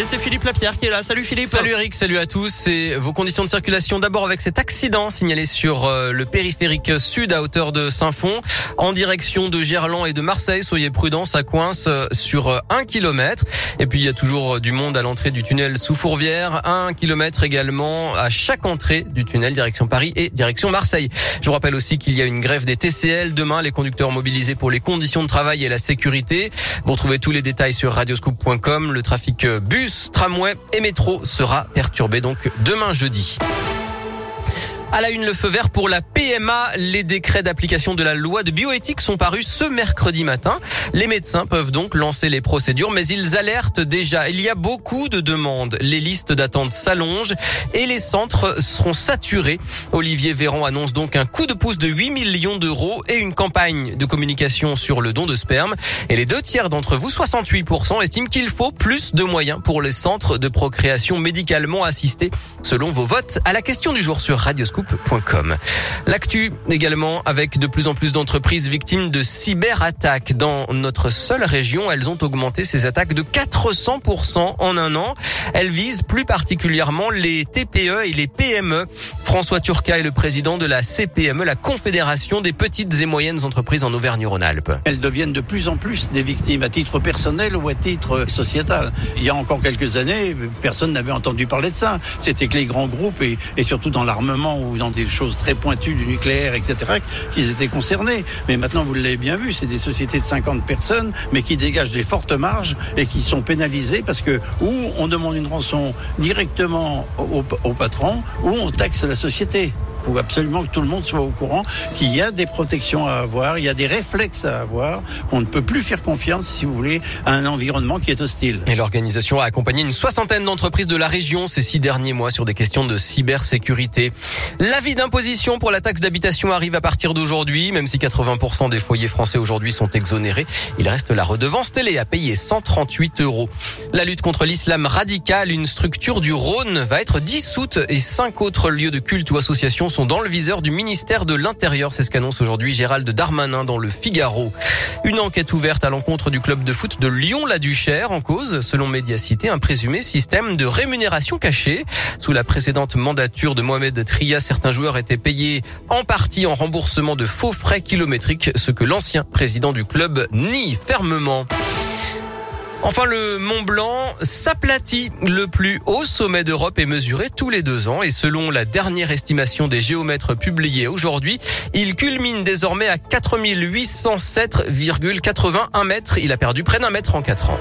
Et c'est Philippe Lapierre qui est là. Salut Philippe. Salut Eric, salut à tous. Et vos conditions de circulation d'abord avec cet accident signalé sur euh, le périphérique sud à hauteur de Saint-Fond en direction de Gerland et de Marseille. Soyez prudents, ça coince euh, sur euh, un kilomètre. Et puis il y a toujours du monde à l'entrée du tunnel sous Fourvière. Un kilomètre également à chaque entrée du tunnel direction Paris et direction Marseille. Je vous rappelle aussi qu'il y a une grève des TCL. Demain, les conducteurs mobilisés pour les conditions de travail et la sécurité. Vous retrouvez tous les détails sur radioscoop.com. Le trafic bus tramway et métro sera perturbé donc demain jeudi. À la une, le feu vert pour la PMA. Les décrets d'application de la loi de bioéthique sont parus ce mercredi matin. Les médecins peuvent donc lancer les procédures, mais ils alertent déjà. Il y a beaucoup de demandes. Les listes d'attente s'allongent et les centres seront saturés. Olivier Véran annonce donc un coup de pouce de 8 millions d'euros et une campagne de communication sur le don de sperme. Et les deux tiers d'entre vous, 68%, estiment qu'il faut plus de moyens pour les centres de procréation médicalement assistés, selon vos votes à la question du jour sur L'actu également avec de plus en plus d'entreprises victimes de cyberattaques. Dans notre seule région, elles ont augmenté ces attaques de 400% en un an. Elles visent plus particulièrement les TPE et les PME. François Turca est le président de la CPME, la Confédération des petites et moyennes entreprises en Auvergne-Rhône-Alpes. Elles deviennent de plus en plus des victimes à titre personnel ou à titre sociétal. Il y a encore quelques années, personne n'avait entendu parler de ça. C'était que les grands groupes et, et surtout dans l'armement ou dans des choses très pointues du nucléaire, etc., qu'ils étaient concernés. Mais maintenant, vous l'avez bien vu, c'est des sociétés de 50 personnes, mais qui dégagent des fortes marges et qui sont pénalisées parce que ou on demande une rançon directement au, au patron, ou on taxe la société. Il faut absolument que tout le monde soit au courant qu'il y a des protections à avoir, il y a des réflexes à avoir, qu'on ne peut plus faire confiance, si vous voulez, à un environnement qui est hostile. Et l'organisation a accompagné une soixantaine d'entreprises de la région ces six derniers mois sur des questions de cybersécurité. L'avis d'imposition pour la taxe d'habitation arrive à partir d'aujourd'hui, même si 80% des foyers français aujourd'hui sont exonérés. Il reste la redevance télé à payer 138 euros. La lutte contre l'islam radical, une structure du Rhône va être dissoute et cinq autres lieux de culte ou associations sont dans le viseur du ministère de l'Intérieur. C'est ce qu'annonce aujourd'hui Gérald Darmanin dans le Figaro. Une enquête ouverte à l'encontre du club de foot de Lyon-la-Duchère en cause, selon Médiacité, un présumé système de rémunération cachée. Sous la précédente mandature de Mohamed Tria, certains joueurs étaient payés en partie en remboursement de faux frais kilométriques, ce que l'ancien président du club nie fermement. Enfin, le Mont Blanc s'aplatit. Le plus haut sommet d'Europe est mesuré tous les deux ans et selon la dernière estimation des géomètres publiée aujourd'hui, il culmine désormais à 4807,81 mètres. Il a perdu près d'un mètre en quatre ans.